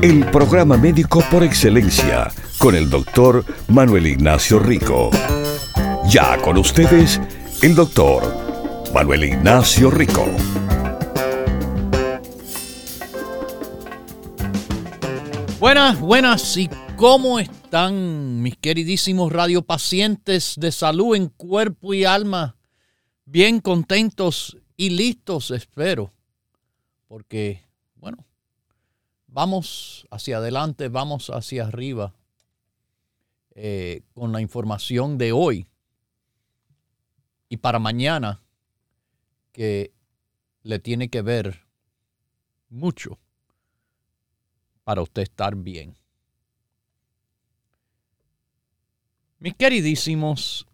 El programa médico por excelencia con el doctor Manuel Ignacio Rico. Ya con ustedes, el doctor Manuel Ignacio Rico. Buenas, buenas, ¿y cómo están mis queridísimos radiopacientes de salud en cuerpo y alma? Bien contentos y listos, espero, porque, vamos hacia adelante, vamos hacia arriba eh, con la información de hoy y para mañana que le tiene que ver mucho para usted estar bien. Mis queridísimos,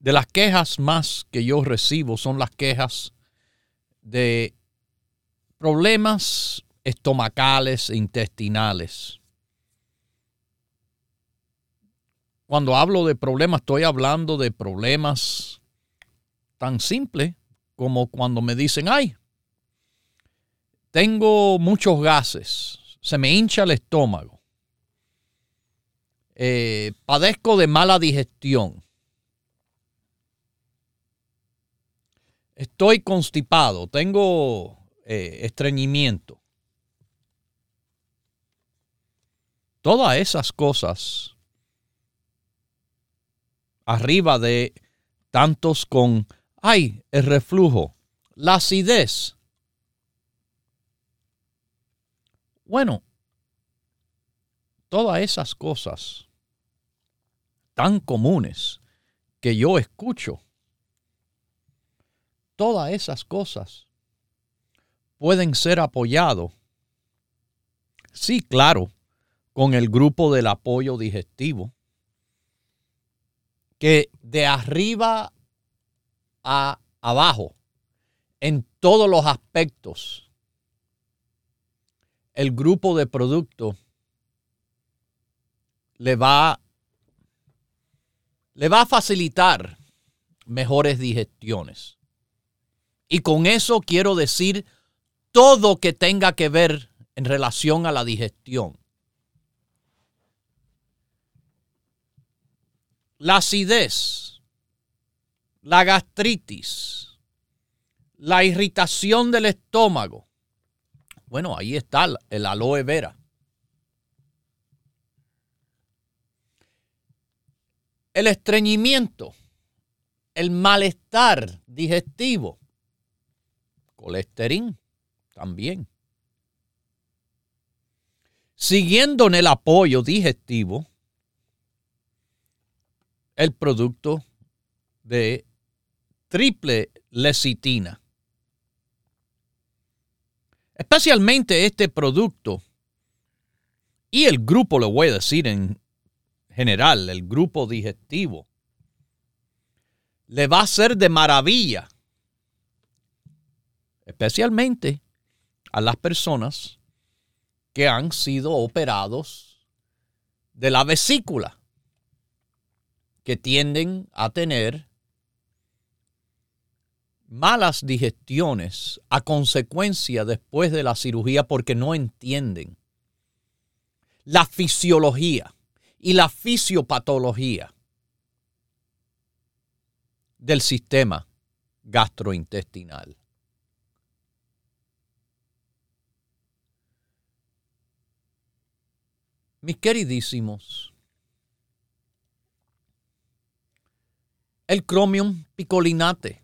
de las quejas más que yo recibo son las quejas de problemas estomacales e intestinales. Cuando hablo de problemas, estoy hablando de problemas tan simples como cuando me dicen, ay, tengo muchos gases, se me hincha el estómago, eh, padezco de mala digestión, estoy constipado, tengo eh, estreñimiento. Todas esas cosas arriba de tantos con, ay, el reflujo, la acidez. Bueno, todas esas cosas tan comunes que yo escucho, todas esas cosas pueden ser apoyados, sí, claro, con el grupo del apoyo digestivo, que de arriba a abajo, en todos los aspectos, el grupo de productos le va, le va a facilitar mejores digestiones. Y con eso quiero decir todo que tenga que ver en relación a la digestión. La acidez, la gastritis, la irritación del estómago. Bueno, ahí está el aloe vera. El estreñimiento, el malestar digestivo, colesterol también. Siguiendo en el apoyo digestivo, el producto de triple lecitina. Especialmente este producto y el grupo, lo voy a decir en general, el grupo digestivo, le va a ser de maravilla, especialmente a las personas que han sido operados de la vesícula que tienden a tener malas digestiones a consecuencia después de la cirugía porque no entienden la fisiología y la fisiopatología del sistema gastrointestinal. Mis queridísimos, el Chromium picolinate.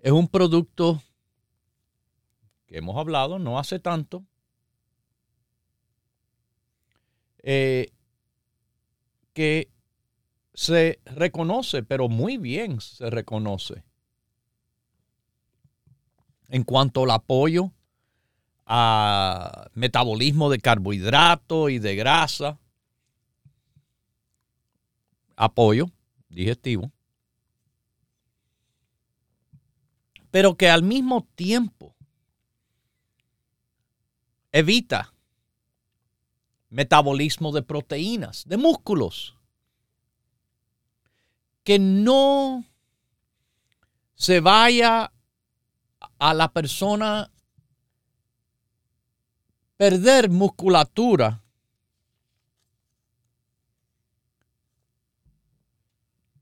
Es un producto que hemos hablado no hace tanto. Eh, que se reconoce, pero muy bien se reconoce en cuanto al apoyo a metabolismo de carbohidrato y de grasa, apoyo digestivo, pero que al mismo tiempo evita metabolismo de proteínas, de músculos, que no se vaya a la persona perder musculatura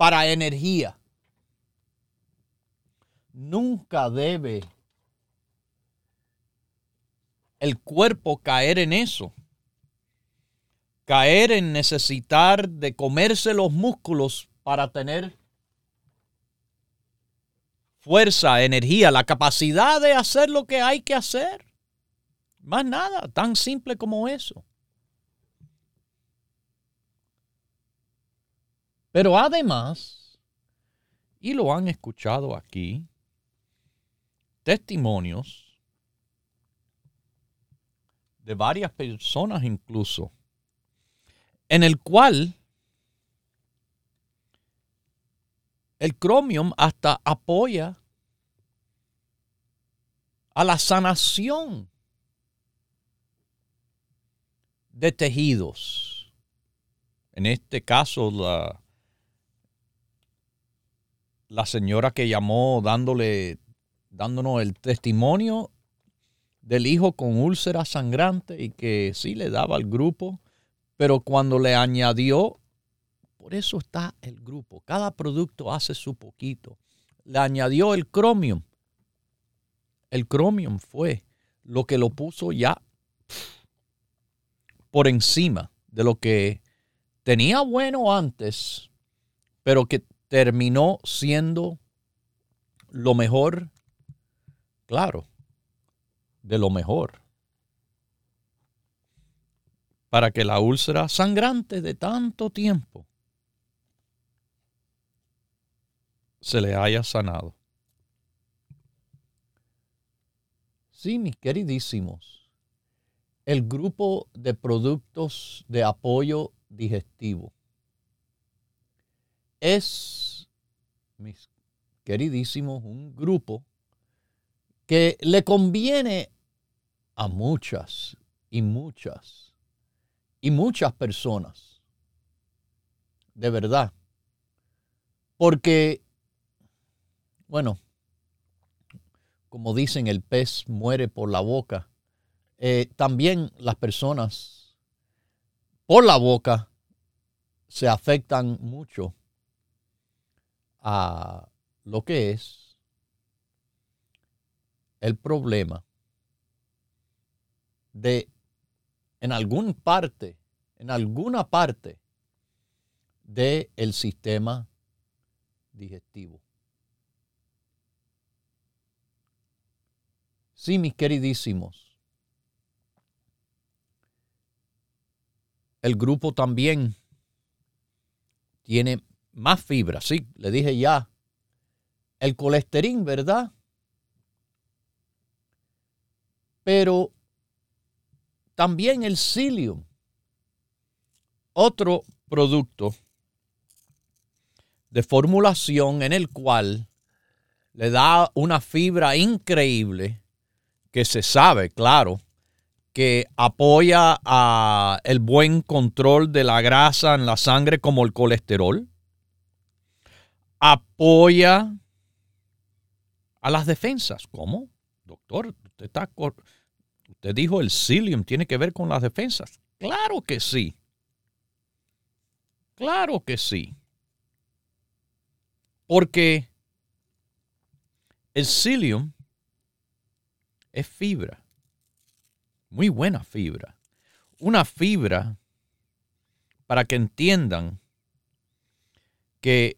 para energía. Nunca debe el cuerpo caer en eso. Caer en necesitar de comerse los músculos para tener fuerza, energía, la capacidad de hacer lo que hay que hacer. Más nada, tan simple como eso. Pero además, y lo han escuchado aquí, testimonios de varias personas incluso, en el cual el Chromium hasta apoya a la sanación de tejidos. En este caso, la, la señora que llamó dándole, dándonos el testimonio del hijo con úlcera sangrante y que sí le daba al grupo, pero cuando le añadió, por eso está el grupo, cada producto hace su poquito, le añadió el cromium. El cromium fue lo que lo puso ya por encima de lo que tenía bueno antes, pero que terminó siendo lo mejor, claro, de lo mejor. Para que la úlcera sangrante de tanto tiempo se le haya sanado. Sí, mis queridísimos el grupo de productos de apoyo digestivo es, mis queridísimos, un grupo que le conviene a muchas y muchas y muchas personas. De verdad. Porque, bueno, como dicen, el pez muere por la boca eh, también las personas por la boca se afectan mucho a lo que es el problema de en alguna parte, en alguna parte del el sistema digestivo. Sí, mis queridísimos, el grupo también tiene más fibra. Sí, le dije ya. El colesterol, ¿verdad? Pero también el psyllium, otro producto de formulación en el cual le da una fibra increíble que se sabe, claro, que apoya a el buen control de la grasa en la sangre como el colesterol. Apoya a las defensas. ¿Cómo? Doctor, usted, está, usted dijo el psyllium tiene que ver con las defensas. Claro que sí. Claro que sí. Porque el psyllium es fibra muy buena fibra. Una fibra para que entiendan que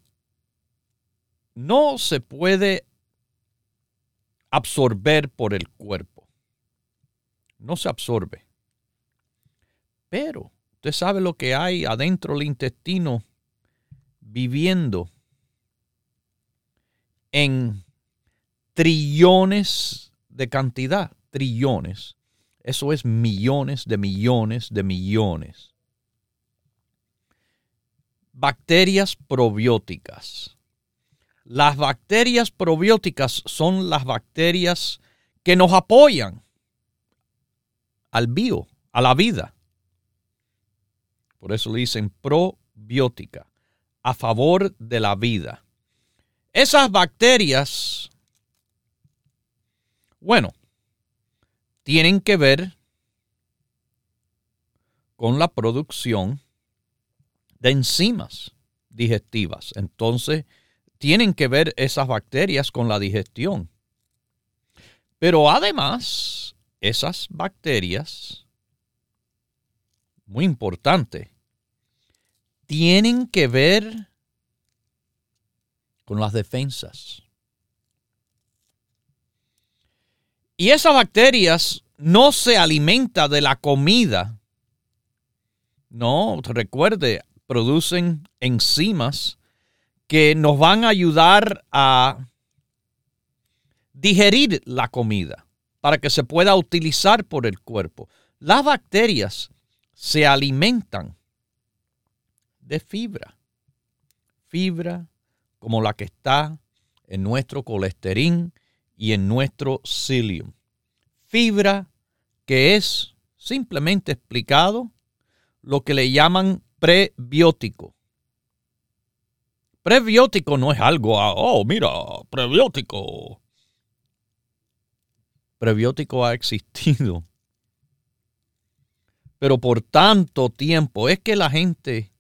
no se puede absorber por el cuerpo. No se absorbe. Pero usted sabe lo que hay adentro del intestino viviendo en trillones de cantidad, trillones Eso es millones de millones de millones. Bacterias probióticas. Las bacterias probióticas son las bacterias que nos apoyan al bio, a la vida. Por eso le dicen probiótica, a favor de la vida. Esas bacterias, bueno, tienen que ver con la producción de enzimas digestivas. Entonces, tienen que ver esas bacterias con la digestión. Pero además, esas bacterias, muy importante, tienen que ver con las defensas. Y esas bacterias no se alimenta de la comida. No, recuerde, producen enzimas que nos van a ayudar a digerir la comida para que se pueda utilizar por el cuerpo. Las bacterias se alimentan de fibra. Fibra como la que está en nuestro colesterol y en nuestro psyllium. Fibra que es simplemente explicado lo que le llaman prebiótico. Prebiótico no es algo, oh, mira, prebiótico. Prebiótico ha existido. Pero por tanto tiempo es que la gente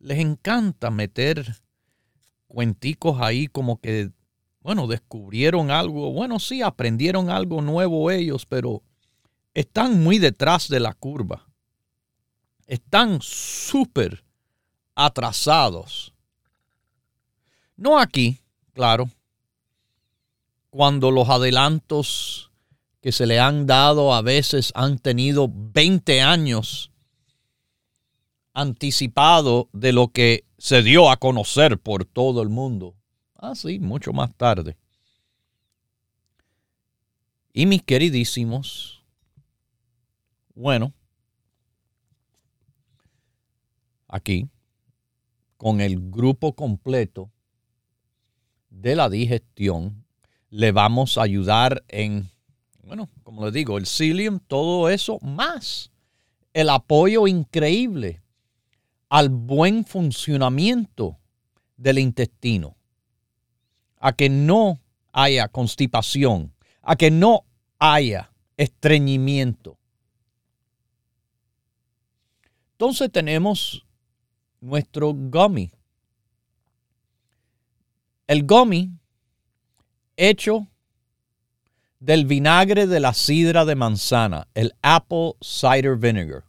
les encanta meter cuenticos ahí como que, bueno, descubrieron algo. Bueno, sí, aprendieron algo nuevo ellos, pero están muy detrás de la curva. Están súper atrasados no aquí, claro, cuando los adelantos que se le han dado a veces han tenido 20 años anticipado de lo que se dio a conocer por todo el mundo. Ah, sí, mucho más tarde. Y mis queridísimos, bueno, aquí, con el grupo completo de la digestión, le vamos a ayudar en, bueno, como le digo, el psyllium, todo eso, más el apoyo increíble al buen funcionamiento del intestino, a que no haya constipación, a que no haya estreñimiento. Entonces tenemos nuestro gummy el gummy hecho del vinagre de la sidra de manzana, el apple cider vinegar,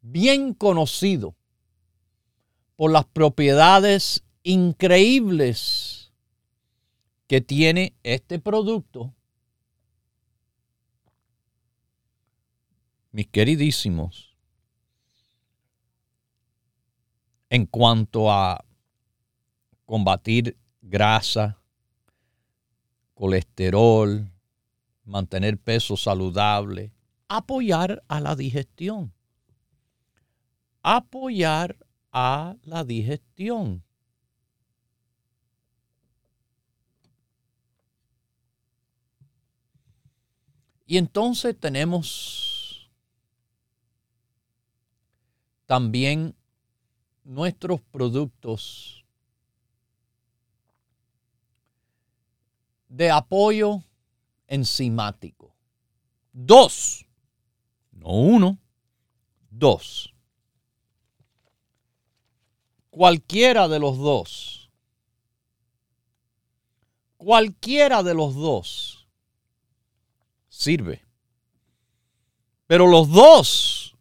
bien conocido por las propiedades increíbles que tiene este producto. Mis queridísimos, en cuanto a combatir grasa, colesterol, mantener peso saludable, apoyar a la digestión. Apoyar a la digestión. Y entonces tenemos también nuestros productos de apoyo enzimático. Dos, no uno, dos. Cualquiera de los dos, cualquiera de los dos sirve. Pero los dos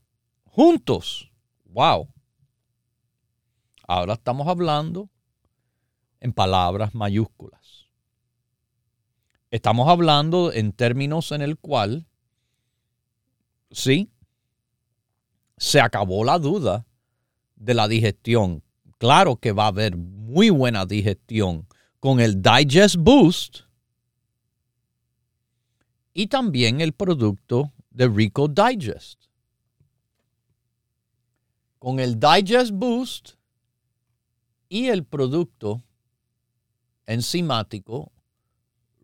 juntos, wow. Ahora estamos hablando en palabras mayúsculas. Estamos hablando en términos en el cual, sí, se acabó la duda de la digestión. Claro que va a haber muy buena digestión con el Digest Boost y también el producto de Rico Digest. Con el Digest Boost y el producto enzimático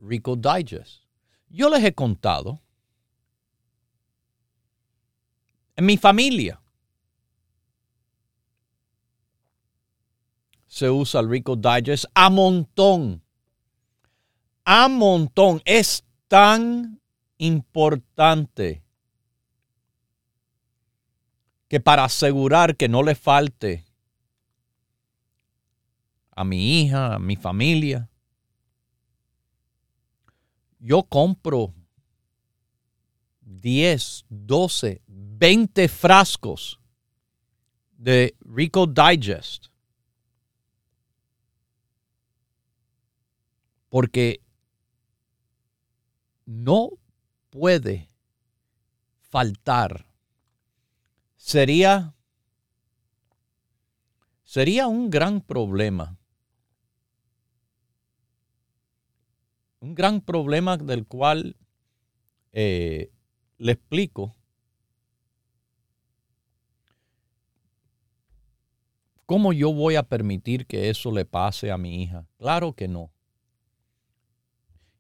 Rico Digest. Yo les he contado en mi familia se usa el Rico Digest a montón. A montón. Es tan importante que para asegurar que no le falte a mi hija, a mi familia, yo compro 10, 12, 20 frascos de Rico Digest. Porque no puede faltar. Sería, sería un gran problema. Un gran problema del cual eh, le explico. ¿Cómo yo voy a permitir que eso le pase a mi hija? Claro que no.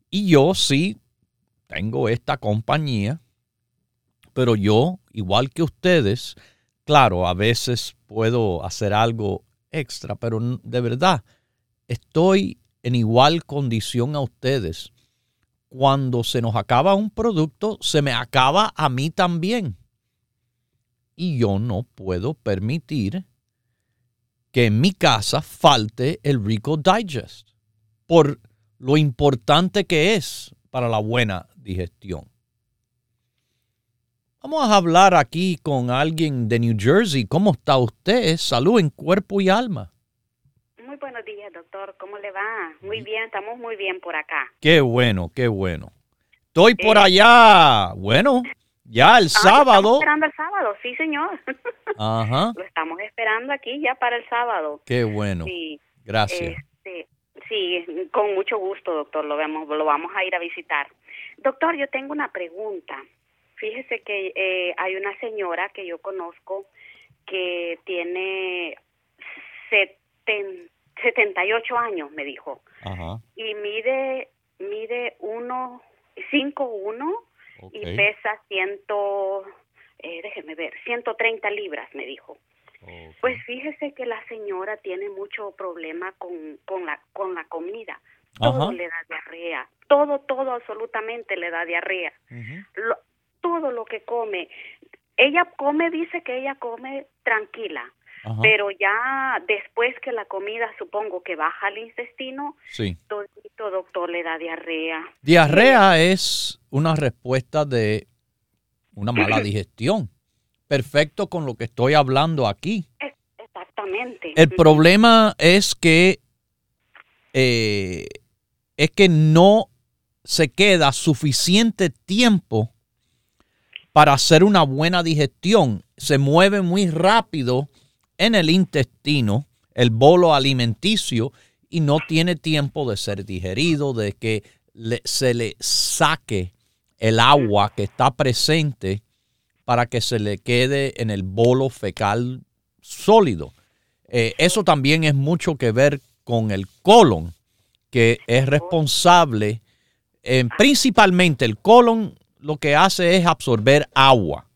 Y yo sí tengo esta compañía, pero yo, igual que ustedes, claro, a veces puedo hacer algo extra, pero de verdad, estoy en igual condición a ustedes. Cuando se nos acaba un producto, se me acaba a mí también. Y yo no puedo permitir que en mi casa falte el Rico Digest por lo importante que es para la buena digestión. Vamos a hablar aquí con alguien de New Jersey. ¿Cómo está usted? Salud en cuerpo y alma. Doctor. ¿Cómo le va? Muy bien, estamos muy bien por acá. Qué bueno, qué bueno. Estoy por eh. allá. Bueno, ya el ah, sábado. Estamos esperando el sábado, sí, señor. Ajá. Lo estamos esperando aquí ya para el sábado. Qué bueno. Sí. Gracias. Este, sí, con mucho gusto, doctor. Lo vemos, lo vamos a ir a visitar. Doctor, yo tengo una pregunta. Fíjese que eh, hay una señora que yo conozco que tiene 78 años, me dijo. Y mide mide uno, cinco uno y pesa ciento, eh, déjeme ver, 130 libras, me dijo. Pues fíjese que la señora tiene mucho problema con, con, la, con la comida todo le da diarrea, todo, todo absolutamente le da diarrea. todo lo que come, ella come, dice que ella come tranquila, pero ya después que la comida supongo que baja al intestino, sí. todo doctor le da diarrea. Diarrea es una respuesta de una mala digestión. Perfecto con lo que estoy hablando aquí. exactamente. El problema es que eh, es que no se queda suficiente tiempo para hacer una buena digestión. Se mueve muy rápido en el intestino, el bolo alimenticio, y no tiene tiempo de ser digerido, de que se le saque el agua que está presente para que se le quede en el bolo fecal sólido. Eh, eso también es mucho que ver con el colon que es responsable, principalmente el colon lo que hace es absorber agua.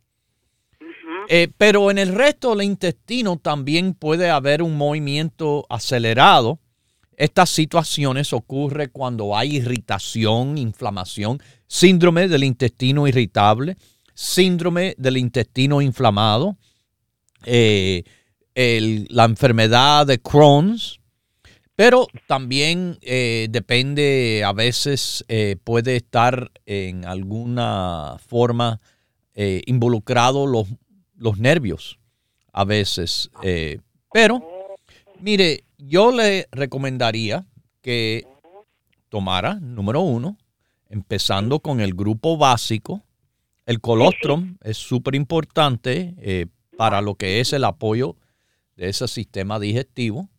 Eh, pero en el resto del intestino también puede haber un movimiento acelerado. Estas situaciones ocurren cuando hay irritación, inflamación, síndrome del intestino irritable, síndrome del intestino inflamado, eh, la enfermedad de Crohn's, pero también eh, depende, a veces puede estar en alguna forma involucrado los, los, nervios, a veces. pero, mire, yo le recomendaría que tomara, número uno, empezando con el grupo básico. El colostrum es súper importante para lo que es el apoyo de ese sistema digestivo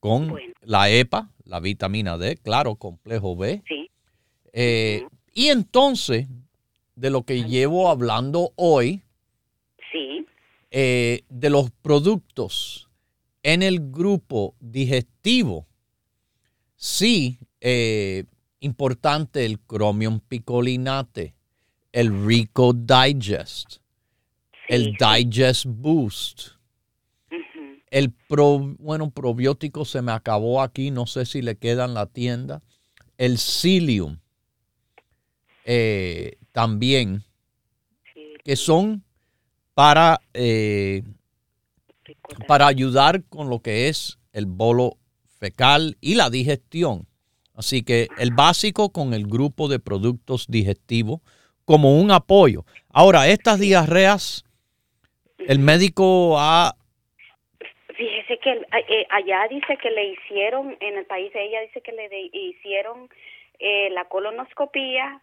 con la EPA, la vitamina D, claro, complejo B. Sí. Eh, y entonces, de lo que llevo hablando hoy. Eh, de los productos en el grupo digestivo. Sí, eh, importante el Chromium picolinate, el Rico Digest, el Digest Boost. El pro, bueno, probiótico se me acabó aquí, no sé si le queda en la tienda. El Psyllium eh, también, que son para, eh, para ayudar con lo que es el bolo fecal y la digestión. Así que el básico con el grupo de productos digestivos como un apoyo. Ahora, estas diarreas, el médico ha... Fíjese que eh, allá dice que le hicieron, en el país de ella dice que le hicieron eh, la colonoscopía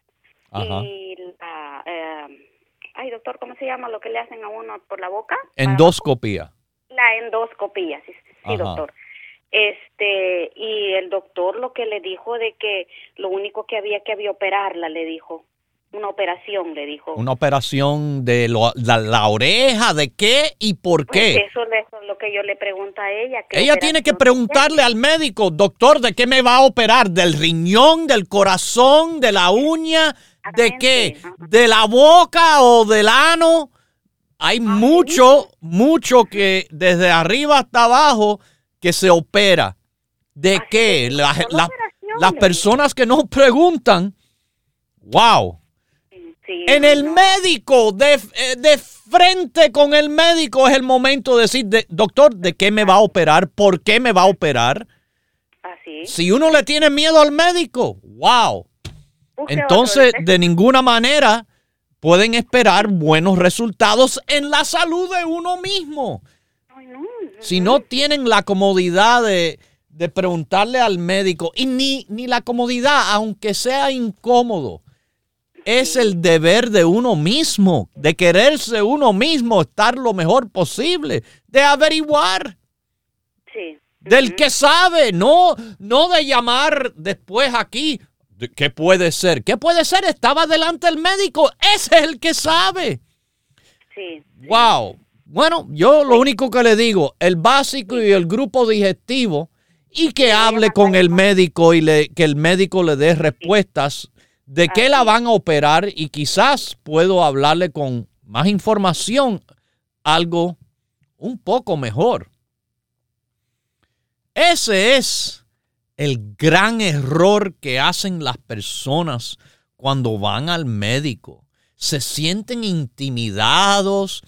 y la... Eh, ay, doctor, ¿cómo se llama lo que le hacen a uno por la boca? Endoscopía. La endoscopía, sí, sí doctor este y el doctor lo que le dijo de que lo único que había que había operarla le dijo una operación le dijo. Una operación de la, oreja de qué y por pues qué eso es lo que yo le pregunto a ella ella tiene que preguntarle al médico doctor de qué me va a operar del riñón del corazón de la uña de qué de la boca o del ano hay mucho mucho que desde arriba hasta abajo que se opera. ¿De qué? las personas que no preguntan, wow. En el médico, de, eh, de, frente con el médico es el momento de decir, doctor, ¿de qué me va a operar? ¿Por qué me va a operar? Así. Si uno le tiene miedo al médico, wow. Entonces, de ninguna manera pueden esperar buenos resultados en la salud de uno mismo si no tienen la comodidad de, preguntarle al médico, y ni, ni la comodidad, aunque sea incómodo, es el deber de uno mismo, de quererse uno mismo, estar lo mejor posible, de averiguar. Sí. Del que sabe, no, no de llamar después aquí. ¿Qué puede ser? ¿Qué puede ser? Estaba delante el médico. Ese es el que sabe. Sí. Wow. Bueno, yo lo único que le digo, el básico y el grupo digestivo, y que hable con el médico y le, que el médico le dé respuestas de qué la van a operar y quizás puedo hablarle con más información algo un poco mejor. Ese es el gran error que hacen las personas cuando van al médico. Se sienten intimidados,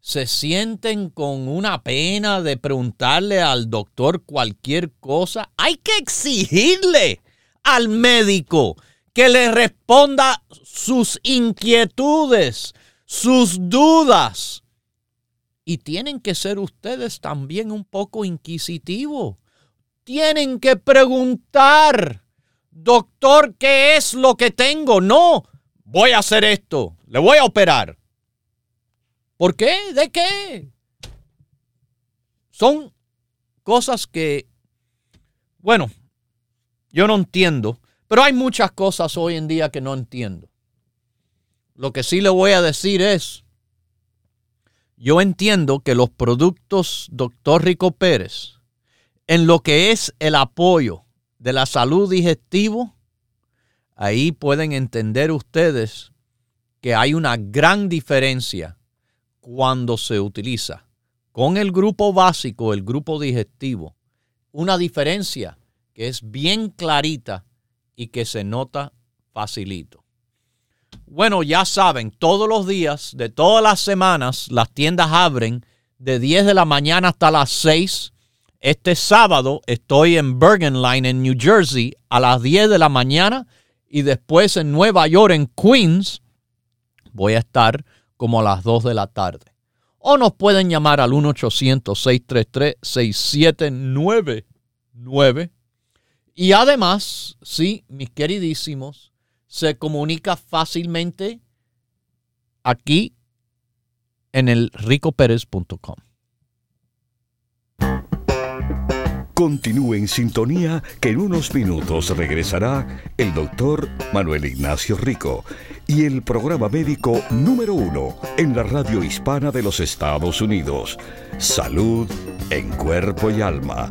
se sienten con una pena de preguntarle al doctor cualquier cosa, hay que exigirle al médico que le responda sus inquietudes, sus dudas. Y tienen que ser ustedes también un poco inquisitivos. Tienen que preguntar, doctor, ¿qué es lo que tengo? No, voy a hacer esto, le voy a operar. ¿Por qué? ¿De qué? Son cosas que, bueno, yo no entiendo, pero hay muchas cosas hoy en día que no entiendo. Lo que sí le voy a decir es, yo entiendo que los productos Dr. Rico Pérez, en lo que es el apoyo de la salud digestivo, ahí pueden entender ustedes que hay una gran diferencia cuando se utiliza con el grupo básico, el grupo digestivo, una diferencia que es bien clarita y que se nota facilito. Bueno, ya saben, todos los días de todas las semanas las tiendas abren de 10 de la mañana hasta las 6. Este sábado estoy en Bergen Line en New Jersey a las 10 de la mañana y después en Nueva York en Queens voy a estar como a las 2 de la tarde. O nos pueden llamar al 1-800-633-6799. Y además, sí, mis queridísimos, se comunica fácilmente aquí en el ricoperez.com. Continúe en sintonía que en unos minutos regresará el doctor Manuel Ignacio Rico y el programa médico número uno en la radio hispana de los Estados Unidos. Salud en cuerpo y alma.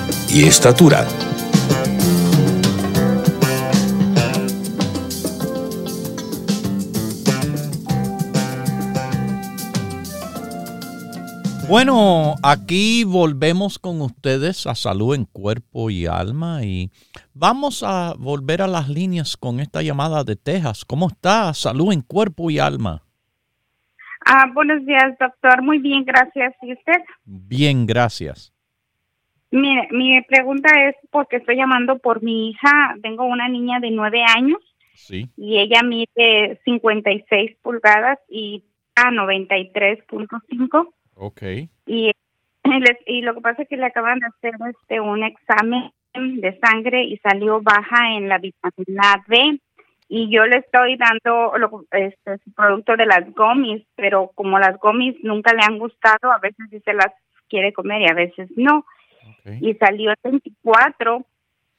y estatura. Bueno, aquí volvemos con ustedes a salud en cuerpo y alma y vamos a volver a las líneas con esta llamada de Texas. ¿Cómo está? Salud en cuerpo y alma. Ah, buenos días, doctor. Muy bien, gracias. ¿Y usted? Bien, gracias. Mire, mi pregunta es porque estoy llamando por mi hija. Tengo una niña de nueve años. Sí. Y ella mide 56 pulgadas y a 93.5. Ok. Y, y lo que pasa es que le acaban de hacer este un examen de sangre y salió baja en la vitamina D y yo le estoy dando lo, este su producto de las gomis, pero como las gomis nunca le han gustado, a veces sí se las quiere comer y a veces no. Y salió 24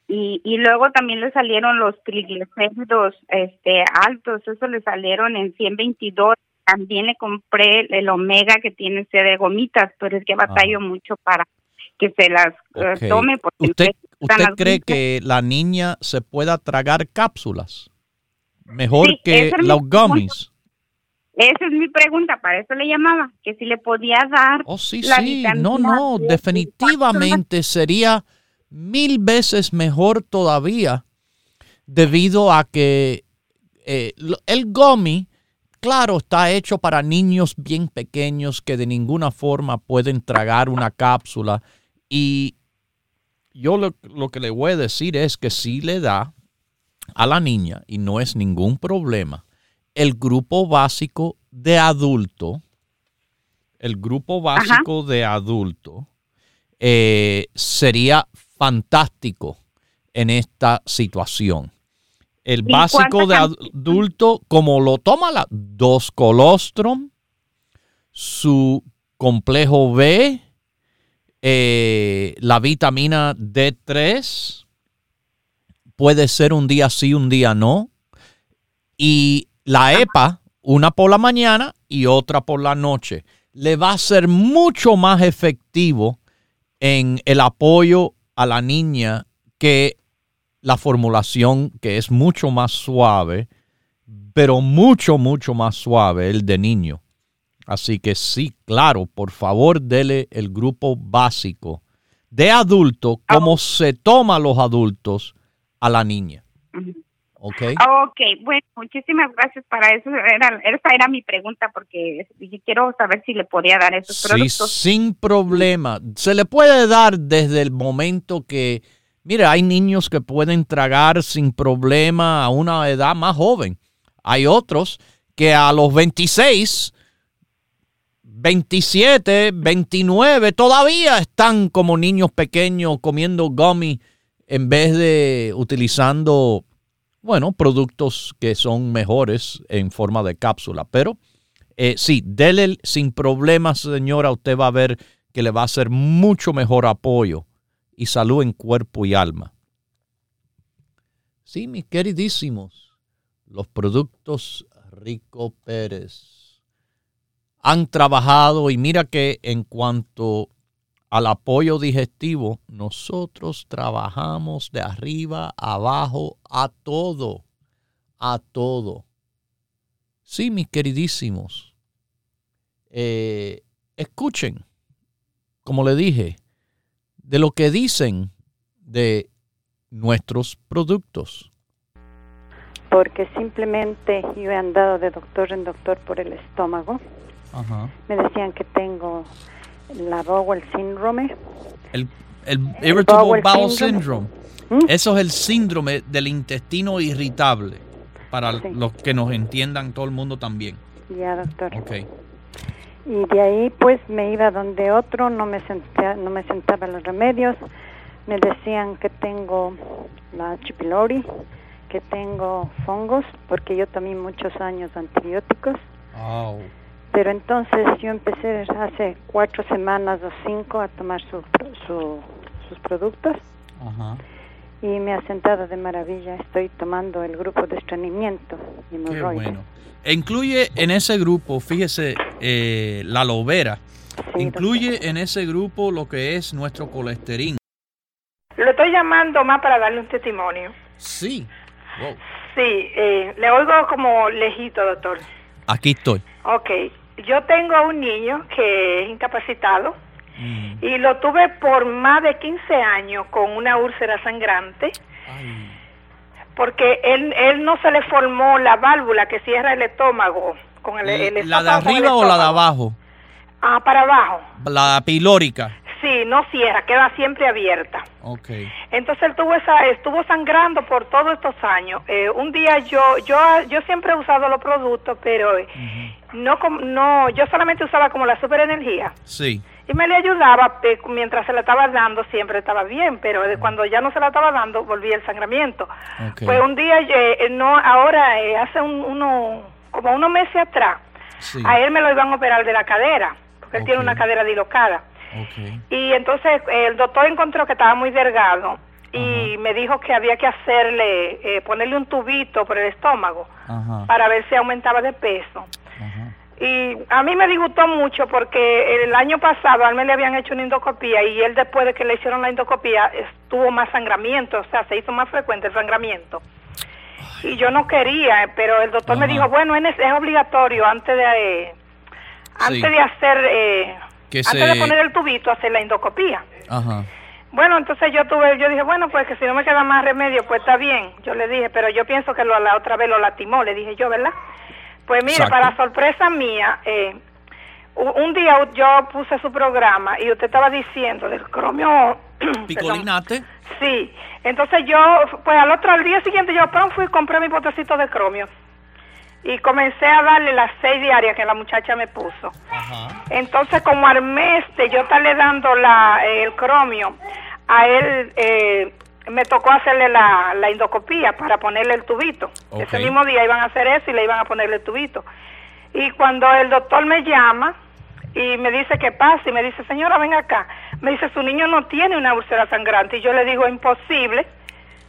y, y luego también le salieron los triglicéridos este altos, eso le salieron en 122 también le compré el omega que tiene usted de gomitas, pero es que batallo mucho para que se las eh, tome. Porque ¿Usted, usted cree que la niña se pueda tragar cápsulas? Mejor que los gummies. Esa es mi pregunta, para eso le llamaba, que si le podía dar. Oh, sí, sí, no, no, definitivamente sería mil veces mejor todavía, debido a que eh, el gummy Claro, está hecho para niños bien pequeños que de ninguna forma pueden tragar una cápsula. Y yo lo, que le voy a decir es que si le da a la niña, y no es ningún problema, el grupo básico de adulto, el grupo básico de adulto eh, sería fantástico en esta situación. El básico de adulto, como lo toma la dos colostrum, su complejo B, eh, la vitamina D3, puede ser un día sí, un día no, y la EPA, una por la mañana y otra por la noche, le va a ser mucho más efectivo en el apoyo a la niña que la formulación que es mucho más suave, pero mucho, mucho más suave el de niño. Así que sí, claro, por favor, dele el grupo básico de adulto, como se toma los adultos a la niña. ¿Ok? Ok, bueno, muchísimas gracias para eso. Era, esa era mi pregunta porque quiero saber si le podía dar esos productos. Sí, sin problema. Se le puede dar desde el momento que Mire, hay niños que pueden tragar sin problema a una edad más joven. Hay otros que a los 26, 27, 29 todavía están como niños pequeños comiendo gummy en vez de utilizando, bueno, productos que son mejores en forma de cápsula. Pero eh, sí, dele sin problemas, señora, usted va a ver que le va a hacer mucho mejor apoyo y salud en cuerpo y alma. Sí, mis queridísimos, los productos Rico Pérez han trabajado y mira que en cuanto al apoyo digestivo, nosotros trabajamos de arriba abajo a todo, a todo. Sí, mis queridísimos, eh, escuchen, como le dije, de lo que dicen de nuestros productos. Porque simplemente yo he andado de doctor en doctor por el estómago. Me decían que tengo la Bowel síndrome. El, el Irritable Bowel, Syndrome. ¿Mm? Eso es el síndrome del intestino irritable. Para los que nos entiendan, todo el mundo también. Ya, doctor. Okay y de ahí pues me iba donde otro, no me sentaba, no me sentaba los remedios, me decían que tengo la H. pylori, que tengo hongos, porque yo tomé muchos años antibióticos. Pero entonces yo empecé hace cuatro semanas o cinco a tomar su, sus productos. Y me ha sentado de maravilla. Estoy tomando el grupo de estreñimiento. Qué bueno. E incluye en ese grupo, fíjese, eh, la lobera. incluye en ese grupo lo que es nuestro colesterol. Lo estoy llamando más para darle un testimonio. Sí. Sí, eh, le oigo como lejito, doctor. Aquí estoy. Ok. Yo tengo un niño que es incapacitado mm. y lo tuve por más de 15 años con una úlcera sangrante. Porque él, él no se le formó la válvula que cierra el estómago. Con el, el ¿La de arriba o la de abajo? Ah, para abajo. La pilórica. Sí, no cierra, queda siempre abierta. Okay. Entonces él tuvo esa, estuvo sangrando por todos estos años. Eh, un día yo, yo, yo siempre he usado los productos, pero no, no, yo solamente usaba como la superenergía. Sí. Y me le ayudaba mientras se la estaba dando, siempre estaba bien, pero cuando ya no se la estaba dando, volvía el sangramiento. Pues un día, eh, no, ahora, eh, hace uno, como unos meses atrás, a él me lo iban a operar de la cadera, porque él tiene una cadera dilocada. Y entonces el doctor encontró que estaba muy delgado y me dijo que había que hacerle, eh, ponerle un tubito por el estómago para ver si aumentaba de peso. Y a mí me disgustó mucho porque el año pasado a él me le habían hecho una endoscopía y él después de que le hicieron la endoscopía estuvo más sangramiento, o sea, se hizo más frecuente el sangramiento. Y yo no quería, pero el doctor me dijo, bueno, es, es obligatorio antes de, eh, antes de hacer... Eh, antes de poner el tubito, hacer la endoscopía. Ajá. Bueno, entonces yo tuve, yo dije, bueno, pues que si no me queda más remedio, pues está bien. Yo le dije, pero yo pienso que lo, la otra vez lo lastimó, le dije yo, ¿verdad? Pues mire, para sorpresa mía, eh, un día yo puse su programa y usted estaba diciendo del cromio... Picolinate. sí, entonces yo, pues al otro, al día siguiente yo fui y compré mi potecito de cromio y comencé a darle las seis diarias que la muchacha me puso. Entonces, como al mes de yo estarle dando la, el cromio, a él eh, me tocó hacerle la, la endoscopía para ponerle el tubito. Ese mismo día iban a hacer eso y le iban a ponerle el tubito. Y cuando el doctor me llama y me dice qué pasa, y me dice, señora, ven acá, me dice, su niño no tiene una úlcera sangrante. Y yo le digo, imposible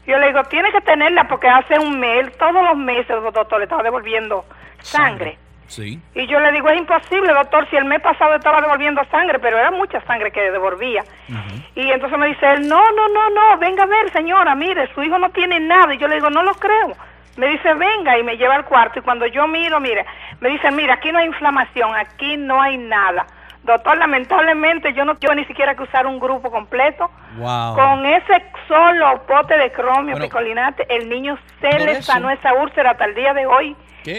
yo le digo, tiene que tenerla porque hace un mes, todos los meses, doctor le estaba devolviendo sangre. Sí. Y yo le digo, es imposible, doctor, si el mes pasado estaba devolviendo sangre, pero era mucha sangre que devolvía. Y entonces me dice él, no, no, no, no, venga a ver, señora, mire, su hijo no tiene nada. Y yo le digo, no lo creo. Me dice, venga, y me lleva al cuarto. Y cuando yo miro, mire, me dice, mira, aquí no hay inflamación, aquí no hay nada. Doctor, lamentablemente yo no quiero ni siquiera que usar un grupo completo. Con ese solo pote de cromio picolinate, el niño se le sanó esa úlcera hasta el día de hoy.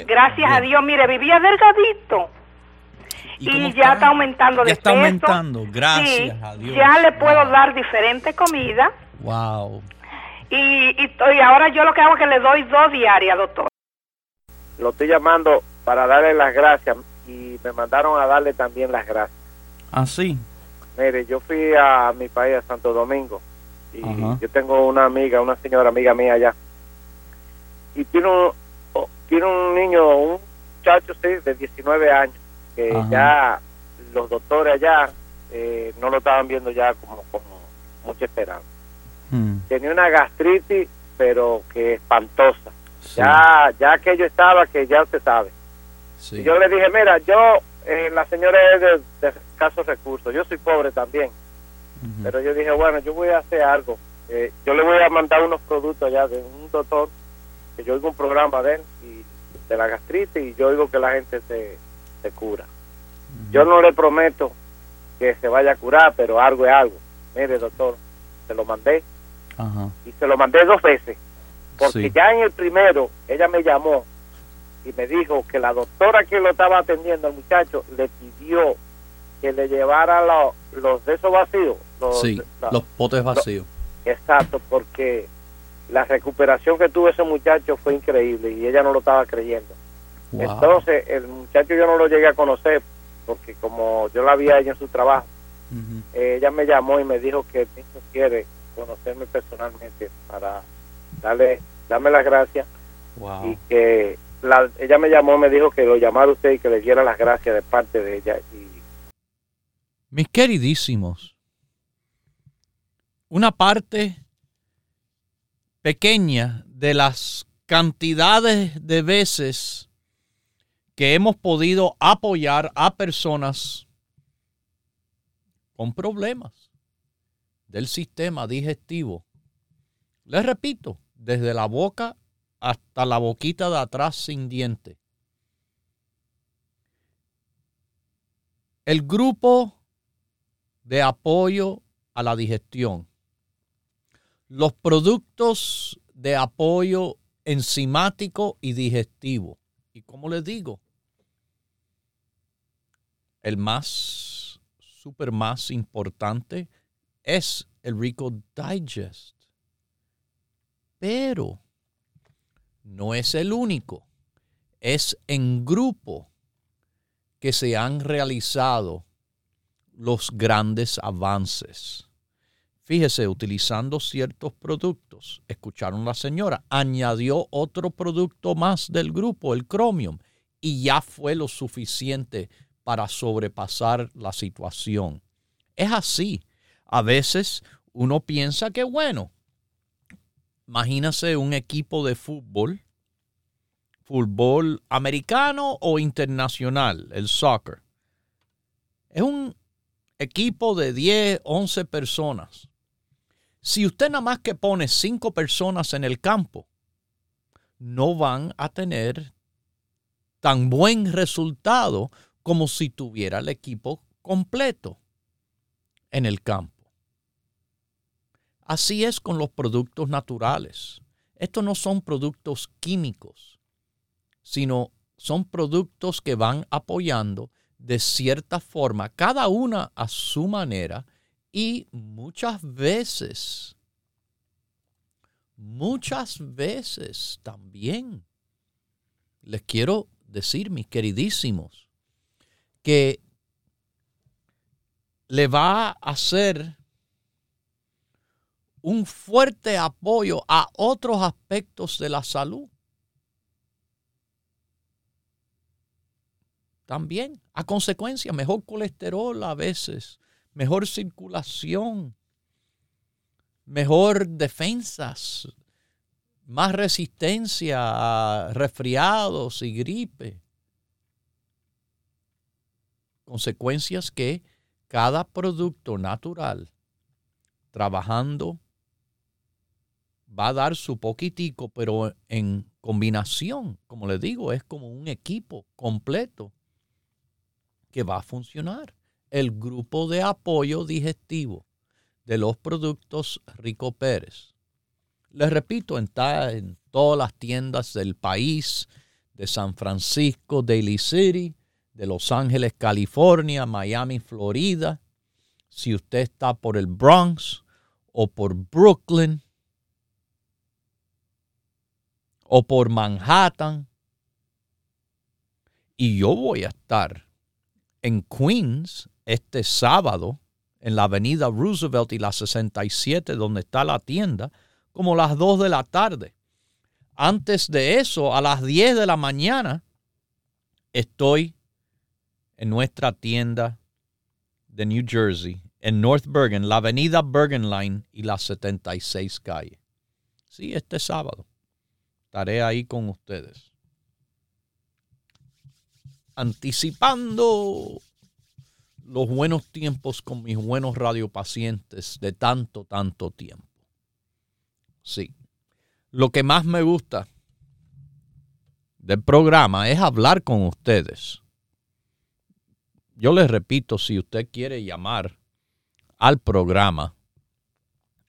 Gracias a Dios, mire, vivía delgadito. Y, ya está? aumentando de ya está aumentando, gracias a Dios. Ya le puedo dar diferente comida. Wow. Y, y, y, ahora yo lo que hago es que le doy dos diarias, doctor. Lo estoy llamando para darle las gracias y me mandaron a darle también las gracias. ¿Ah, sí? Mire, yo fui a mi país, a Santo Domingo, y yo tengo una amiga, una señora amiga mía allá, y tiene un, tiene un niño, un muchacho, sí, de 19 años, que ya los doctores allá eh, no lo estaban viendo ya como, como mucha esperanza. Hmm. Tenía una gastritis, pero que espantosa. Ya, ya aquello estaba que ya usted sabe yo le dije, mira, yo, eh, la señora es de, de, escasos recursos, yo soy pobre también. Pero yo dije, bueno, yo voy a hacer algo. Eh, yo le voy a mandar unos productos allá de un doctor, que yo oigo un programa de él, y, de la gastritis, y yo oigo que la gente se, se cura. Yo no le prometo que se vaya a curar, pero algo es algo. Mire, doctor, se lo mandé. Y se lo mandé dos veces. Porque ya en el primero, ella me llamó y me dijo que la doctora que lo estaba atendiendo al muchacho le pidió que le llevara los de esos vacíos. Los, sí, los potes vacíos. exacto, porque la recuperación que tuvo ese muchacho fue increíble y ella no lo estaba creyendo. Entonces, el muchacho yo no lo llegué a conocer porque como yo la vi a ella en su trabajo, ella me llamó y me dijo que el niño quiere conocerme personalmente para darle, darme las gracias y que ella me llamó, me dijo que lo llamara usted y que le diera las gracias de parte de ella. Mis queridísimos, una parte pequeña de las cantidades de veces que hemos podido apoyar a personas con problemas del sistema digestivo. Les repito, desde la boca hasta la boquita de atrás sin diente. El grupo de apoyo a la digestión. Los productos de apoyo enzimático y digestivo. Y como les digo, el más, súper más importante es el Rico Digest. Pero no es el único. Es en grupo que se han realizado los grandes avances. Fíjese, utilizando ciertos productos, escucharon la señora, añadió otro producto más del grupo, el Chromium, y ya fue lo suficiente para sobrepasar la situación. Es así. A veces uno piensa que, bueno, imagínase un equipo de fútbol, fútbol americano o internacional, el soccer. Es un equipo de 10, 11 personas si usted nada más que pone cinco personas en el campo, no van a tener tan buen resultado como si tuviera el equipo completo en el campo. Así es con los productos naturales. Estos no son productos químicos, sino son productos que van apoyando de cierta forma, cada una a su manera, y muchas veces, muchas veces también, les quiero decir, mis queridísimos, que le va a hacer un fuerte apoyo a otros aspectos de la salud. También, a consecuencia, mejor colesterol a veces, mejor circulación, mejor defensas, más resistencia a resfriados y gripe. Consecuencias que cada producto natural trabajando va a dar su poquitico, pero en combinación, como les digo, es como un equipo completo que va a funcionar el grupo de apoyo digestivo de los productos Rico Pérez. Les repito, está en todas las tiendas del país, de San Francisco, Daily City, de Los Ángeles, California, Miami, Florida. Si usted está por el Bronx o por Brooklyn o por Manhattan. Y yo voy a estar en Queens este sábado en la avenida Roosevelt y la 67, donde está la tienda, como las 2 de la tarde. Antes de eso, a las 10 de la mañana, estoy en nuestra tienda de New Jersey, en North Bergen, la avenida Bergen Line y la 76 calle. Sí, este sábado estaré ahí con ustedes. Anticipando los buenos tiempos con mis buenos radiopacientes de tanto, tanto tiempo. Sí. Lo que más me gusta del programa es hablar con ustedes. Yo les repito, si usted quiere llamar al programa,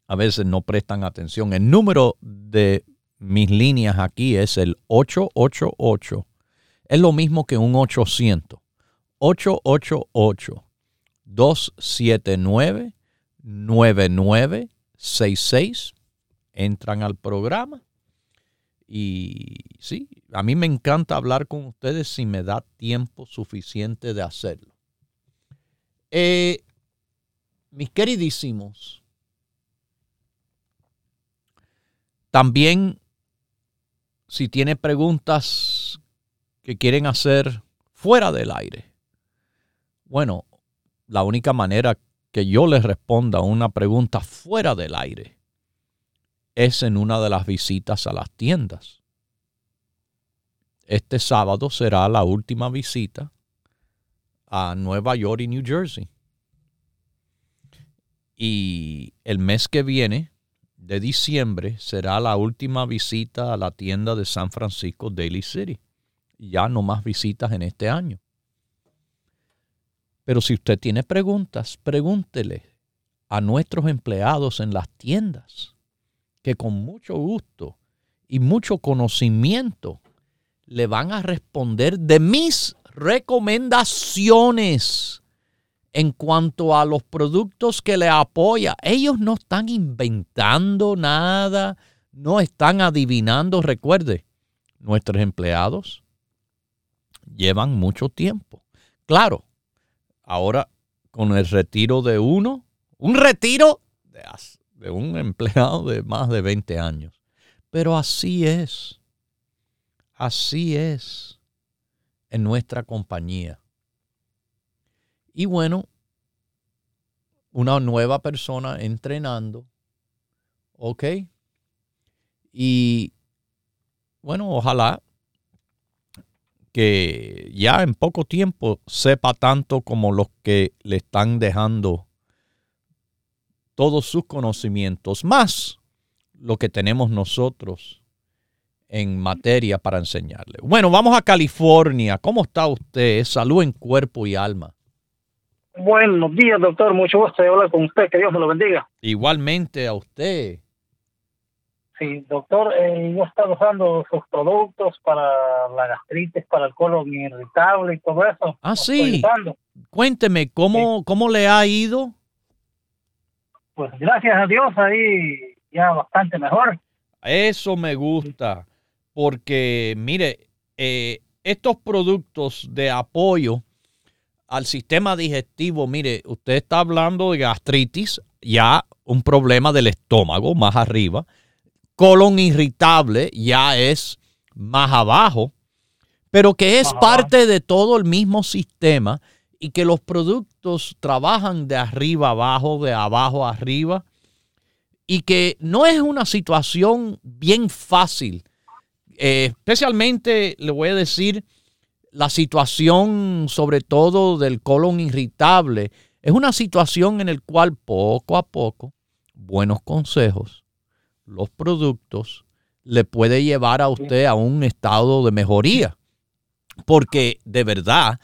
a veces no prestan atención. El número de mis líneas aquí es el 888. Es lo mismo que un 800. 888 279-9966. Entran al programa. Y sí, a mí me encanta hablar con ustedes si me da tiempo suficiente de hacerlo. Eh, mis queridísimos, también, si tiene preguntas que quieren hacer fuera del aire, bueno, la única manera que yo les responda una pregunta fuera del aire es en una de las visitas a las tiendas. Este sábado será la última visita a Nueva York y New Jersey. Y el mes que viene, de diciembre, será la última visita a la tienda de San Francisco Daily City. Ya no más visitas en este año. Pero si usted tiene preguntas, pregúntele a nuestros empleados en las tiendas, que con mucho gusto y mucho conocimiento le van a responder de mis recomendaciones en cuanto a los productos que le apoya. Ellos no están inventando nada, no están adivinando. Recuerde, nuestros empleados llevan mucho tiempo. Claro, ahora con el retiro de uno, un retiro de, un empleado de más de 20 años. Pero así es. Así es en nuestra compañía. Y bueno, una nueva persona entrenando, ¿ok? Y bueno, ojalá que ya en poco tiempo sepa tanto como los que le están dejando todos sus conocimientos, más lo que tenemos nosotros en materia para enseñarle. Bueno, vamos a California. ¿Cómo está usted? Salud en cuerpo y alma. Buenos días, doctor. Mucho gusto de hablar con usted. Que Dios me lo bendiga. Igualmente a usted. Sí, doctor, eh, yo estaba usando sus productos para la gastritis, para el colon irritable y todo eso. Ah, sí. Cuénteme, ¿cómo, ¿cómo le ha ido? Pues gracias a Dios, ahí ya bastante mejor. Eso me gusta porque mire, eh, estos productos de apoyo al sistema digestivo, mire, usted está hablando de gastritis, ya un problema del estómago más arriba, colon irritable ya es más abajo, pero que es parte de todo el mismo sistema y que los productos trabajan de arriba abajo, de abajo arriba, y que no es una situación bien fácil. Eh, especialmente le voy a decir la situación sobre todo del colon irritable. Es una situación en la cual poco a poco buenos consejos, los productos, le puede llevar a usted a un estado de mejoría. Porque de verdad,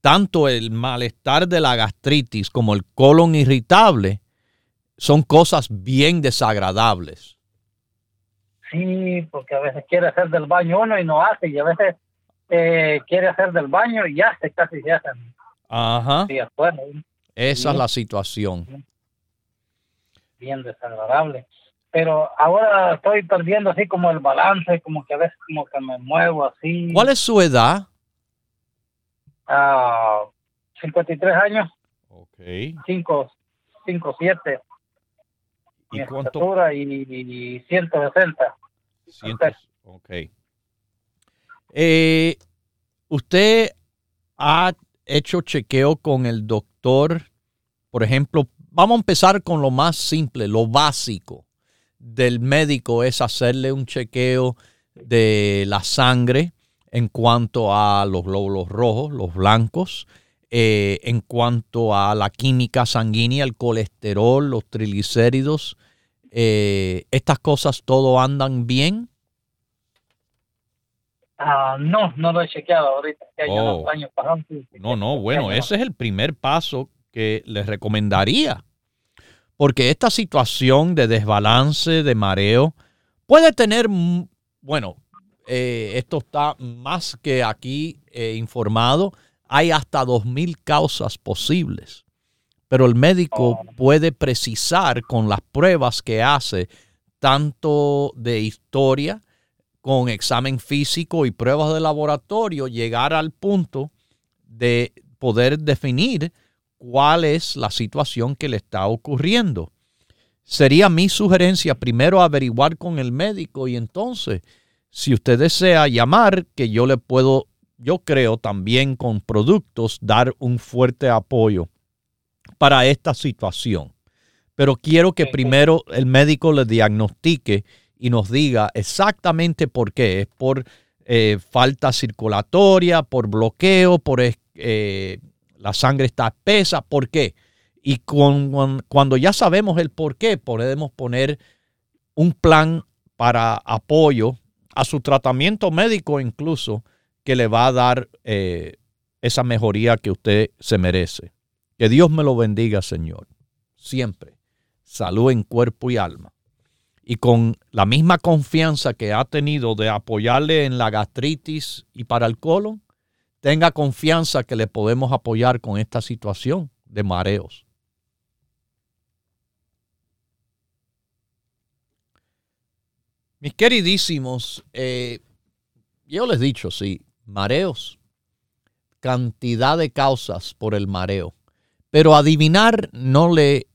tanto el malestar de la gastritis como el colon irritable son cosas bien desagradables. Sí, porque a veces quiere hacer del baño uno y no hace, y a veces eh, quiere hacer del baño y hace, casi se hace. Ajá. Esa es la situación. Bien desagradable. Pero ahora estoy perdiendo así como el balance, como que a veces como que me muevo así. ¿Cuál es su edad? Ah, 53 años. Ok. 5, 5, 7. ¿Y cuánto? Y, 160. ok. Eh, ¿Usted ha hecho chequeo con el doctor? Por ejemplo, vamos a empezar con lo más simple, lo básico del médico es hacerle un chequeo de la sangre en cuanto a los glóbulos rojos, los blancos, eh, en cuanto a la química sanguínea, el colesterol, los triglicéridos, eh, ¿estas cosas todo andan bien? Ah, no, no lo he chequeado ahorita. Oh. no, no, bueno, ese es el primer paso que les recomendaría. Porque esta situación de desbalance, de mareo, puede tener, bueno, eh, esto está más que aquí informado, hay hasta 2.000 causas posibles. Pero el médico oh. puede precisar con las pruebas que hace, tanto de historia, con examen físico y pruebas de laboratorio, llegar al punto de poder definir cuál es la situación que le está ocurriendo. sería mi sugerencia primero averiguar con el médico y entonces, si usted desea llamar, que yo le puedo, yo creo también con productos, dar un fuerte apoyo para esta situación. Pero quiero que primero el médico le diagnostique y nos diga exactamente por qué. Es por eh, falta circulatoria, por bloqueo, por eh, la sangre está espesa, ¿por qué? Y cuando ya sabemos el por qué, podemos poner un plan para apoyo a su tratamiento médico incluso que le va a dar eh, esa mejoría que usted se merece. Que Dios me lo bendiga, Señor. Siempre. Salud en cuerpo y alma. Y con la misma confianza que ha tenido de apoyarle en la gastritis y para el colon, tenga confianza que le podemos apoyar con esta situación de mareos. Mis queridísimos, eh, yo les he dicho, sí, mareos, cantidad de causas por el mareo, pero adivinar no le,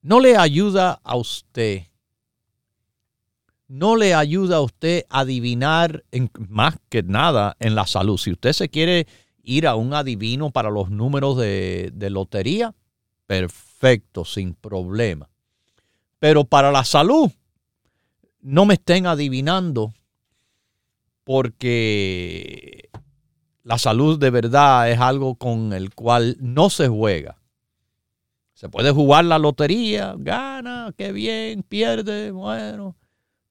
no le ayuda a usted. No le ayuda a usted a adivinar más que nada en la salud. Si usted se quiere ir a un adivino para los números de, de lotería, perfecto, sin problema. Pero para la salud, no me estén adivinando porque la salud de verdad es algo con el cual no se juega. Se puede jugar la lotería, gana, qué bien, pierde, bueno,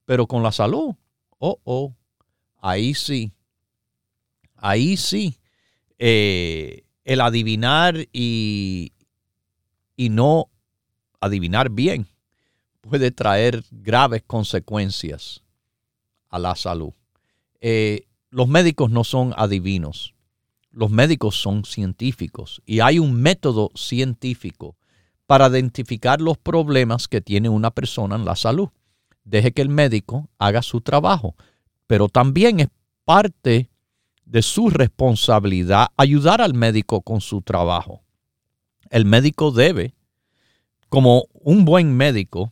pero con la salud, oh, oh, ahí sí, ahí sí, eh, el adivinar y, y no adivinar bien puede traer graves consecuencias a la salud. Eh, los médicos no son adivinos, los médicos son científicos y hay un método científico para identificar los problemas que tiene una persona en la salud. Deje que el médico haga su trabajo, pero también es parte de su responsabilidad ayudar al médico con su trabajo. El médico debe, como un buen médico,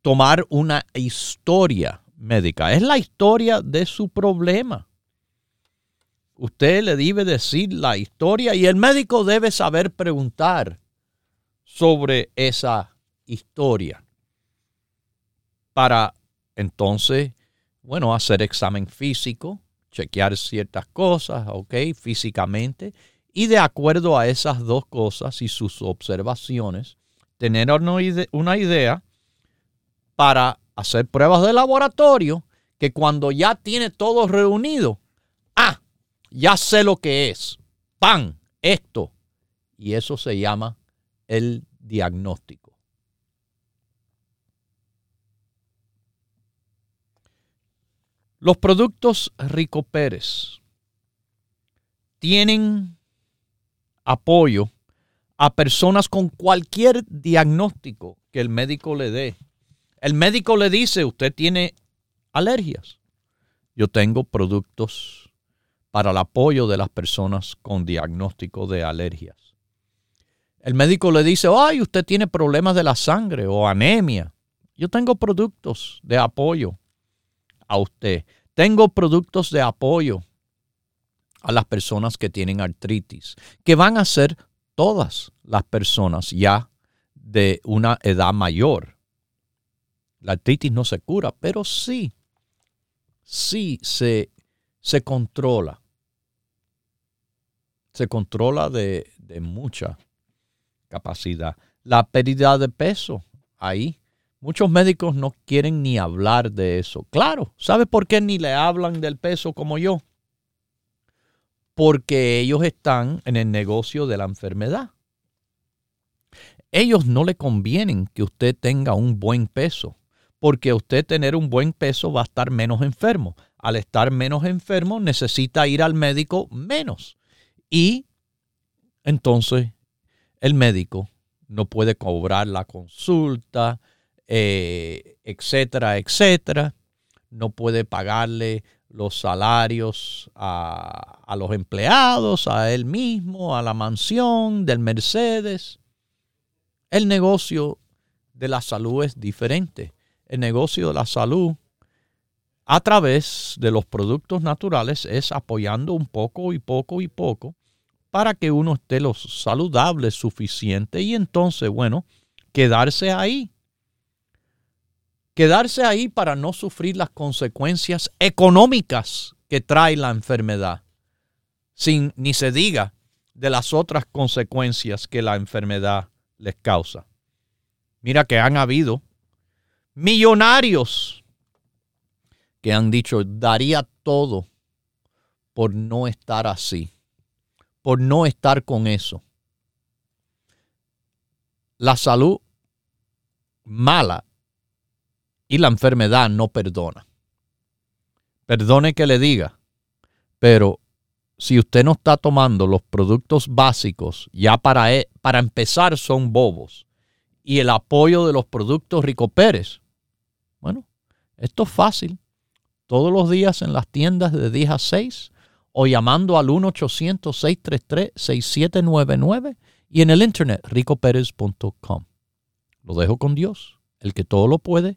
tomar una historia médica. Es la historia de su problema. Usted le debe decir la historia y el médico debe saber preguntar sobre esa historia para entonces, bueno, hacer examen físico, chequear ciertas cosas, ok, físicamente, y de acuerdo a esas dos cosas y sus observaciones, tener una idea para hacer pruebas de laboratorio que cuando ya tiene todo reunido, ah, ya sé lo que es, pan, esto. Y eso se llama el diagnóstico. Los productos Rico Pérez tienen apoyo a personas con cualquier diagnóstico que el médico le dé el médico le dice, usted tiene alergias. Yo tengo productos para el apoyo de las personas con diagnóstico de alergias. El médico le dice, ay, usted tiene problemas de la sangre o anemia. Yo tengo productos de apoyo a usted. Tengo productos de apoyo a las personas que tienen artritis, que van a ser todas las personas ya de una edad mayor. La artritis no se cura, pero sí, sí se, se controla. Se controla de, de mucha capacidad. La pérdida de peso, ahí. Muchos médicos no quieren ni hablar de eso. Claro, ¿sabe por qué ni le hablan del peso como yo? Porque ellos están en el negocio de la enfermedad. Ellos no le convienen que usted tenga un buen peso porque usted tener un buen peso va a estar menos enfermo. Al estar menos enfermo necesita ir al médico menos. Y entonces el médico no puede cobrar la consulta, eh, etcétera, etcétera. No puede pagarle los salarios a, a, los empleados, a él mismo, a la mansión del Mercedes. El negocio de la salud es diferente. El negocio de la salud a través de los productos naturales es apoyando un poco y poco y poco para que uno esté lo saludable suficiente y entonces, bueno, quedarse ahí. Quedarse ahí para no sufrir las consecuencias económicas que trae la enfermedad, sin ni se diga de las otras consecuencias que la enfermedad les causa. Mira que han habido millonarios que han dicho, daría todo por no estar así por no estar con eso. La salud mala y la enfermedad no perdona. Perdone que le diga, pero si usted no está tomando los productos básicos, ya para, e, para empezar son bobos, y el apoyo de los productos Rico Pérez, bueno, esto es fácil. Todos los días en las tiendas de 10 a 6 o llamando al 1-800-633-6799 y en el internet ricoperez.com. Lo dejo con Dios, el que todo lo puede,